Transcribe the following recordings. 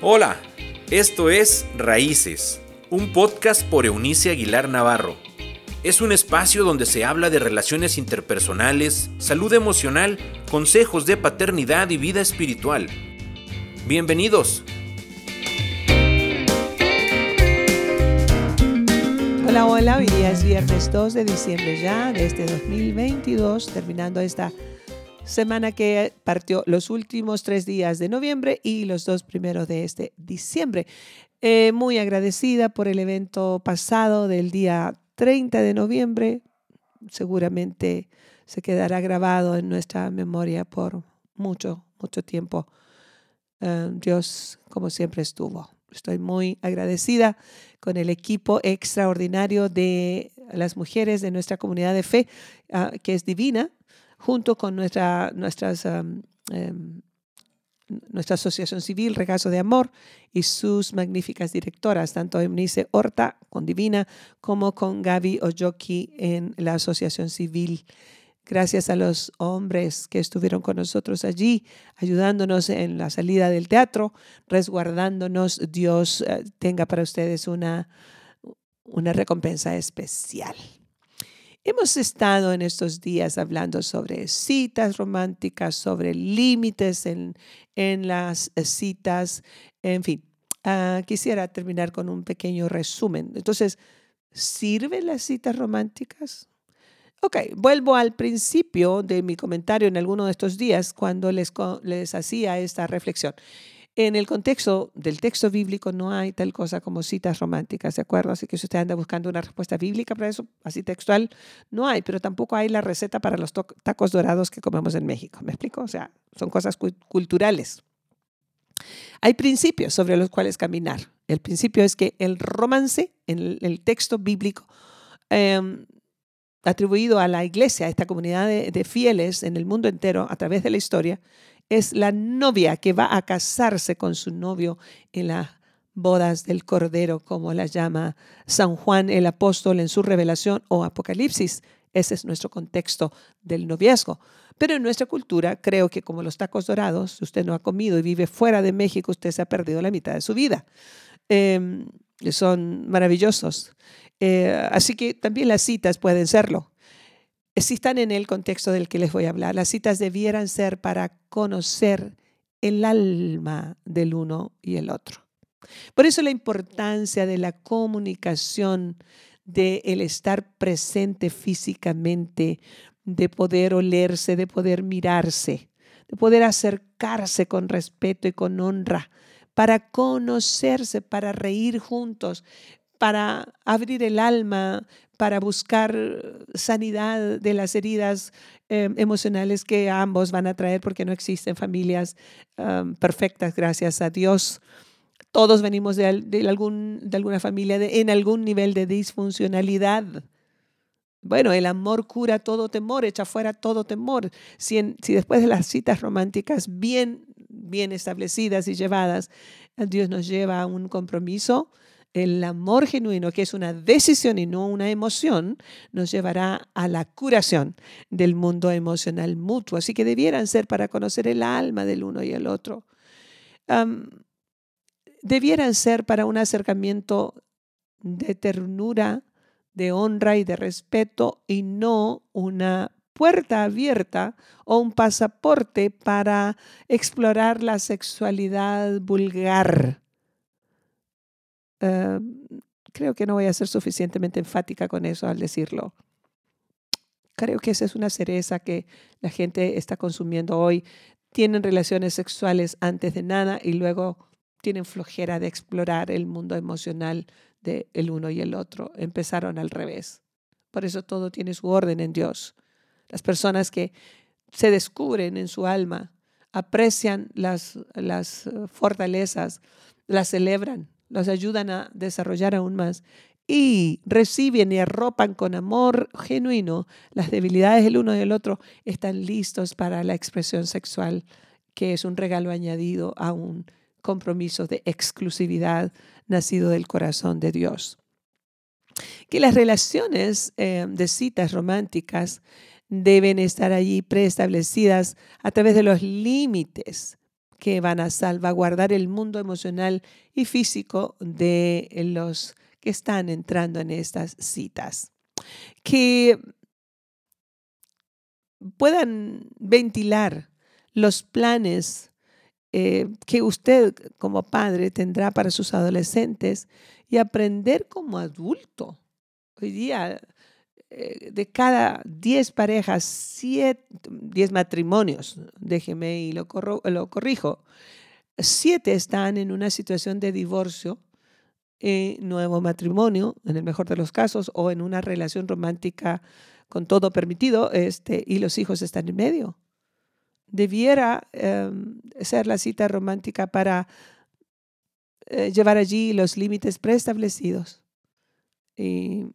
Hola, esto es Raíces, un podcast por Eunice Aguilar Navarro. Es un espacio donde se habla de relaciones interpersonales, salud emocional, consejos de paternidad y vida espiritual. Bienvenidos. Hola, hola, hoy día es viernes 2 de diciembre ya de este 2022, terminando esta semana que partió los últimos tres días de noviembre y los dos primeros de este diciembre. Eh, muy agradecida por el evento pasado del día 30 de noviembre. Seguramente se quedará grabado en nuestra memoria por mucho, mucho tiempo. Eh, Dios, como siempre, estuvo. Estoy muy agradecida con el equipo extraordinario de las mujeres de nuestra comunidad de fe, ah, que es divina, junto con nuestra, nuestras, em, nuestra asociación civil Regazo de Amor y sus magníficas directoras, tanto Eunice Horta con Divina como con Gaby Oyoki en la asociación civil. Gracias a los hombres que estuvieron con nosotros allí, ayudándonos en la salida del teatro, resguardándonos, Dios eh, tenga para ustedes una, una recompensa especial. Hemos estado en estos días hablando sobre citas románticas, sobre límites en, las eh, citas, en fin. Ah, quisiera terminar con un pequeño resumen. Entonces, ¿sirven las citas románticas? Ok, vuelvo al principio de mi comentario en alguno de estos días cuando les, les hacía esta reflexión. En el contexto del texto bíblico no hay tal cosa como citas románticas, ¿de acuerdo? Así que si usted anda buscando una respuesta bíblica para eso, así textual, no hay, pero tampoco hay la receta para los tacos dorados que comemos en México. ¿Me explico? O sea, son cosas culturales. Hay principios sobre los cuales caminar. El principio es que el romance en el, texto bíblico em, atribuido a la iglesia, a esta comunidad de fieles en el mundo entero a través de la historia, es la novia que va a casarse con su novio en las bodas del Cordero, como la llama San Juan el apóstol en su revelación o Apocalipsis. Ese es nuestro contexto del noviazgo. Pero en nuestra cultura, creo que como los tacos dorados, si usted no ha comido y vive fuera de México, usted se ha perdido la mitad de su vida. Em, son maravillosos. Eh, así que también las citas pueden serlo si están en el contexto del que les voy a hablar. Las citas debieran ser para conocer el alma del uno y el otro. Por eso la importancia de la comunicación, de el estar presente físicamente, de poder olerse, de poder mirarse, de poder acercarse con respeto y con honra, para conocerse, para reír juntos, para abrir el alma, para buscar sanidad de las heridas em, emocionales que ambos van a traer porque no existen familias perfectas, gracias a Dios. Todos venimos de, algún, de alguna familia en algún nivel de disfuncionalidad. Bueno, el amor cura todo temor, echa fuera todo temor. Si, si después de las citas románticas bien, bien establecidas y llevadas, Dios nos lleva a un compromiso, el amor genuino, que es una decisión y no una emoción, nos llevará a la curación del mundo emocional mutuo. Así que debieran ser para conocer el alma del uno y el otro. debieran ser para un acercamiento de ternura, de honra y de respeto y no una puerta abierta o un pasaporte para explorar la sexualidad vulgar eh, creo que no voy a ser suficientemente enfática con eso al decirlo. Creo que esa es una cereza que la gente está consumiendo hoy. Tienen relaciones sexuales antes de nada y luego tienen flojera de explorar el mundo emocional del el uno y el otro. Empezaron al revés. Por eso todo tiene su orden en Dios. Las personas que se descubren en su alma, aprecian las, las eh, fortalezas, las celebran, los ayudan a desarrollar aún más y reciben y arropan con amor genuino las debilidades del uno y del otro, están listos para la expresión sexual, que es un regalo añadido a un compromiso de exclusividad nacido del corazón de Dios. Que las relaciones eh, de citas románticas deben estar allí preestablecidas a través de los límites que van a salvaguardar el mundo emocional y físico de los que están entrando en estas citas. Que puedan ventilar los planes eh, que usted como padre tendrá para sus adolescentes y aprender como adulto. Hoy día, de cada 10 parejas, 10 matrimonios, déjeme y lo, lo corrijo, 7 están en una situación de divorcio, eh, nuevo matrimonio, en el mejor de los casos, o en una relación romántica con todo permitido, este, y los hijos están en medio. Debiera em, ser la cita romántica para eh, llevar allí los límites preestablecidos. Y,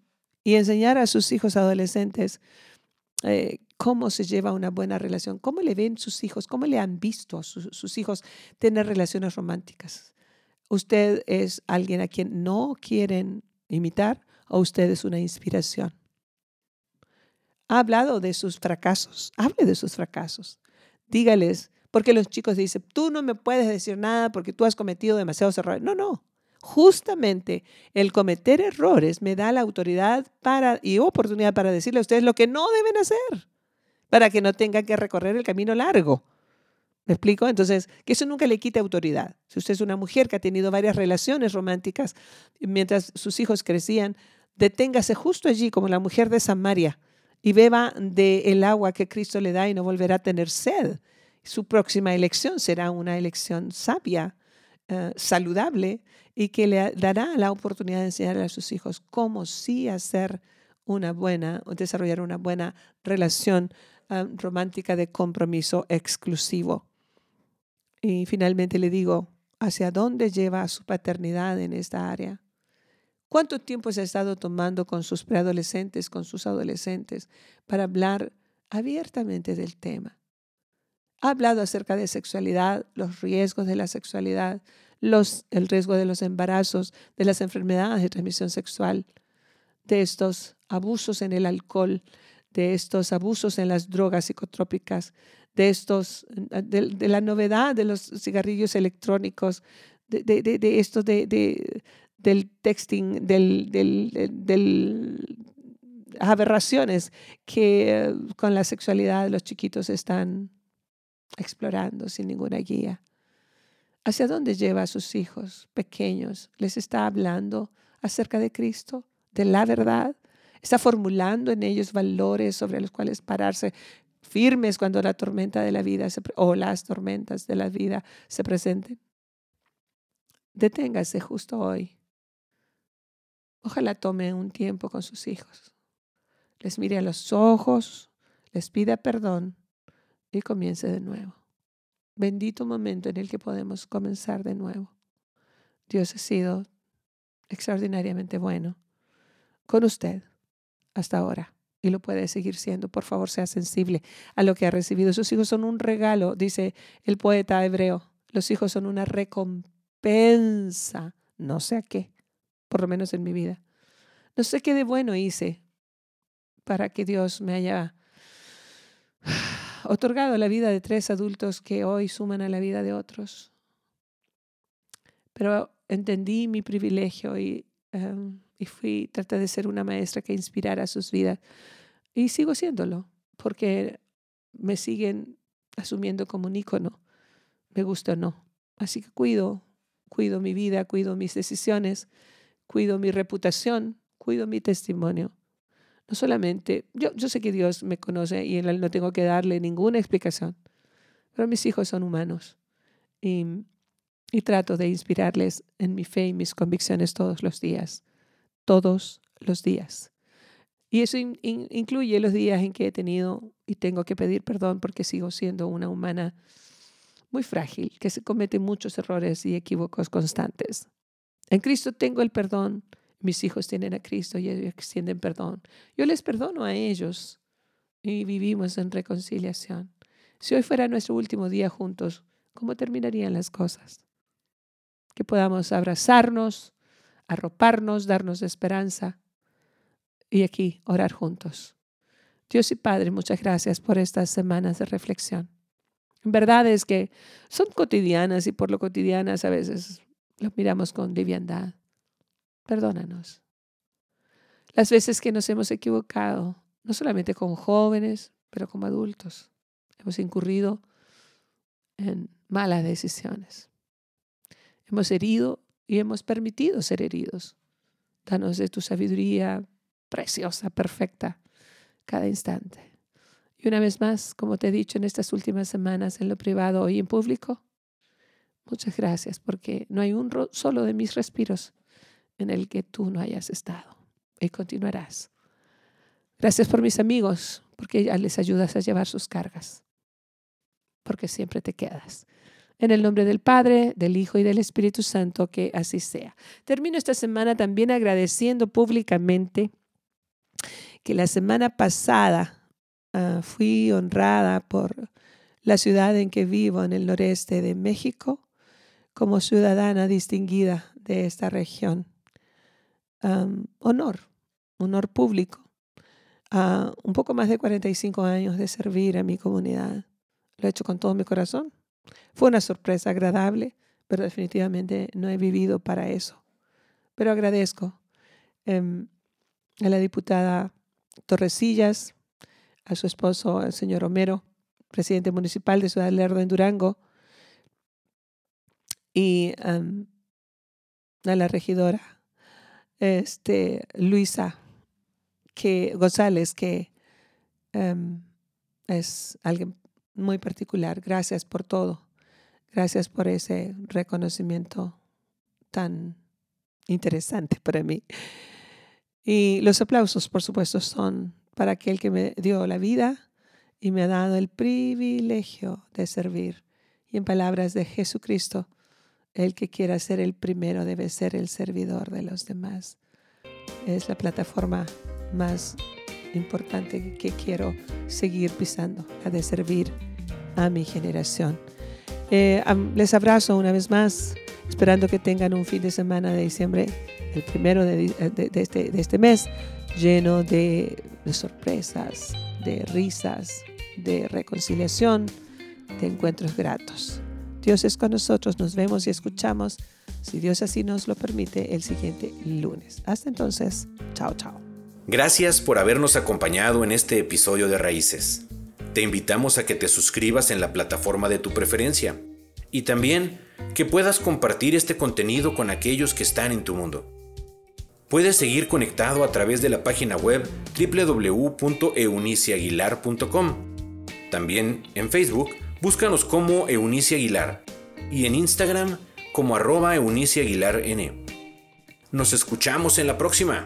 enseñar a sus hijos adolescentes eh, cómo se lleva una buena relación, cómo le ven sus hijos, cómo le han visto a sus hijos tener relaciones románticas. ¿Usted es alguien a quien no quieren imitar o usted es una inspiración? Ha hablado de sus fracasos, hable de sus fracasos dígales, porque los chicos dicen, tú no me puedes decir nada porque tú has cometido demasiados errores. No, no. Justamente el cometer errores me da la autoridad para, y oportunidad para decirle a ustedes lo que no deben hacer, para que no tengan que recorrer el camino largo. ¿Me explico? Entonces, que eso nunca le quite autoridad. Si usted es una mujer que ha tenido varias relaciones románticas mientras sus hijos crecían, deténgase justo allí como la mujer de Samaria y beba del agua que Cristo le da y no volverá a tener sed. Su próxima elección será una elección sabia, eh, saludable y que le dará la oportunidad de enseñar a sus hijos cómo sí hacer una buena, desarrollar una buena relación eh, romántica de compromiso exclusivo. Y finalmente le digo, ¿hacia dónde lleva su paternidad en esta área? ¿Cuánto tiempo se ha estado tomando con sus preadolescentes, con sus adolescentes, para hablar abiertamente del tema? Ha hablado acerca de sexualidad, los riesgos de la sexualidad, los, el riesgo de los embarazos, de las enfermedades de transmisión sexual, de estos abusos en el alcohol, de estos abusos en las drogas psicotrópicas, de, estos, de, la novedad de los cigarrillos electrónicos, de, de esto de, del texting, del, del, aberraciones que eh, con la sexualidad los chiquitos están explorando sin ninguna guía. ¿Hacia dónde lleva a sus hijos pequeños? ¿Les está hablando acerca de Cristo, de la verdad? ¿Está formulando en ellos valores sobre los cuales pararse firmes cuando la tormenta de la vida o las tormentas de la vida se presenten? Deténgase justo hoy Ojalá tome un tiempo con sus hijos. Les mire a los ojos, les pida perdón y comience de nuevo. Bendito momento en el que podemos comenzar de nuevo. Dios ha sido extraordinariamente bueno con usted hasta ahora y lo puede seguir siendo. Por favor, sea sensible a lo que ha recibido. Sus hijos son un regalo, dice el poeta hebreo. Los hijos son una recompensa, no sé a qué, por lo menos en mi vida. No sé qué de bueno hice para que Dios me haya otorgado la vida de tres adultos que hoy suman a la vida de otros. Pero entendí mi privilegio y, em, y fui, traté de ser una maestra que inspirara sus vidas. Y sigo siéndolo, porque me siguen asumiendo como un ícono, me gusta o no. Así que cuido, cuido mi vida, cuido mis decisiones cuido mi reputación, cuido mi testimonio. No solamente, yo, yo sé que Dios me conoce y no tengo que darle ninguna explicación, pero mis hijos son humanos y, y trato de inspirarles en mi fe y mis convicciones todos los días, todos los días. Y eso incluye los días en que he tenido y tengo que pedir perdón porque sigo siendo una humana muy frágil, que se comete muchos errores y equívocos constantes. En Cristo tengo el perdón. Mis hijos tienen a Cristo y extienden perdón. Yo les perdono a ellos y vivimos en reconciliación. Si hoy fuera nuestro último día juntos, ¿cómo terminarían las cosas? Que podamos abrazarnos, arroparnos, darnos esperanza y aquí orar juntos. Dios y Padre, muchas gracias por estas semanas de reflexión. Verdades que son cotidianas y por lo cotidianas a veces los miramos con liviandad. Perdónanos. Las veces que nos hemos equivocado, no solamente con jóvenes, pero como adultos, hemos incurrido en malas decisiones. Hemos herido y hemos permitido ser heridos. Danos de tu sabiduría preciosa, perfecta, cada instante. Y una vez más, como te he dicho en estas últimas semanas, en lo privado y en público, muchas gracias porque no hay un solo de mis respiros en el que tú no hayas estado y continuarás. Gracias por mis amigos, porque ya les ayudas a llevar sus cargas, porque siempre te quedas. En el nombre del Padre, del Hijo y del Espíritu Santo, que así sea. Termino esta semana también agradeciendo públicamente que la semana pasada ah, fui honrada por la ciudad en que vivo, en el noreste de México, como ciudadana distinguida de esta región. Honor, honor público. Uh, un poco más de 45 años de servir a mi comunidad. Lo he hecho con todo mi corazón. Fue una sorpresa agradable, pero definitivamente no he vivido para eso. Pero agradezco em, a la diputada Torresillas, a su esposo, el señor Romero, presidente municipal de Ciudad Lerdo en Durango, y a la regidora este, Luisa que, González, que em, es alguien muy particular. Gracias por todo. Gracias por ese reconocimiento tan interesante para mí. Y los aplausos, por supuesto, son para aquel que me dio la vida y me ha dado el privilegio de servir. Y en palabras de Jesucristo, el que quiera ser el primero debe ser el servidor de los demás. Es la plataforma más importante que quiero seguir pisando, la de servir a mi generación. Eh, les abrazo una vez más, esperando que tengan un fin de semana de diciembre, el primero de, este, de este, mes, lleno de sorpresas, de risas, de reconciliación, de encuentros gratos. Dios es con nosotros, nos vemos y escuchamos, si Dios así nos lo permite, el siguiente lunes. Hasta entonces, chao, chao. Gracias por habernos acompañado en este episodio de Raíces. Te invitamos a que te suscribas en la plataforma de tu preferencia y también que puedas compartir este contenido con aquellos que están en tu mundo. Puedes seguir conectado a través de la página web www.euniciaguilar.com. También en Facebook, búscanos como Eunice Aguilar y en Instagram como arroba Eunice Aguilar N. Nos escuchamos en la próxima.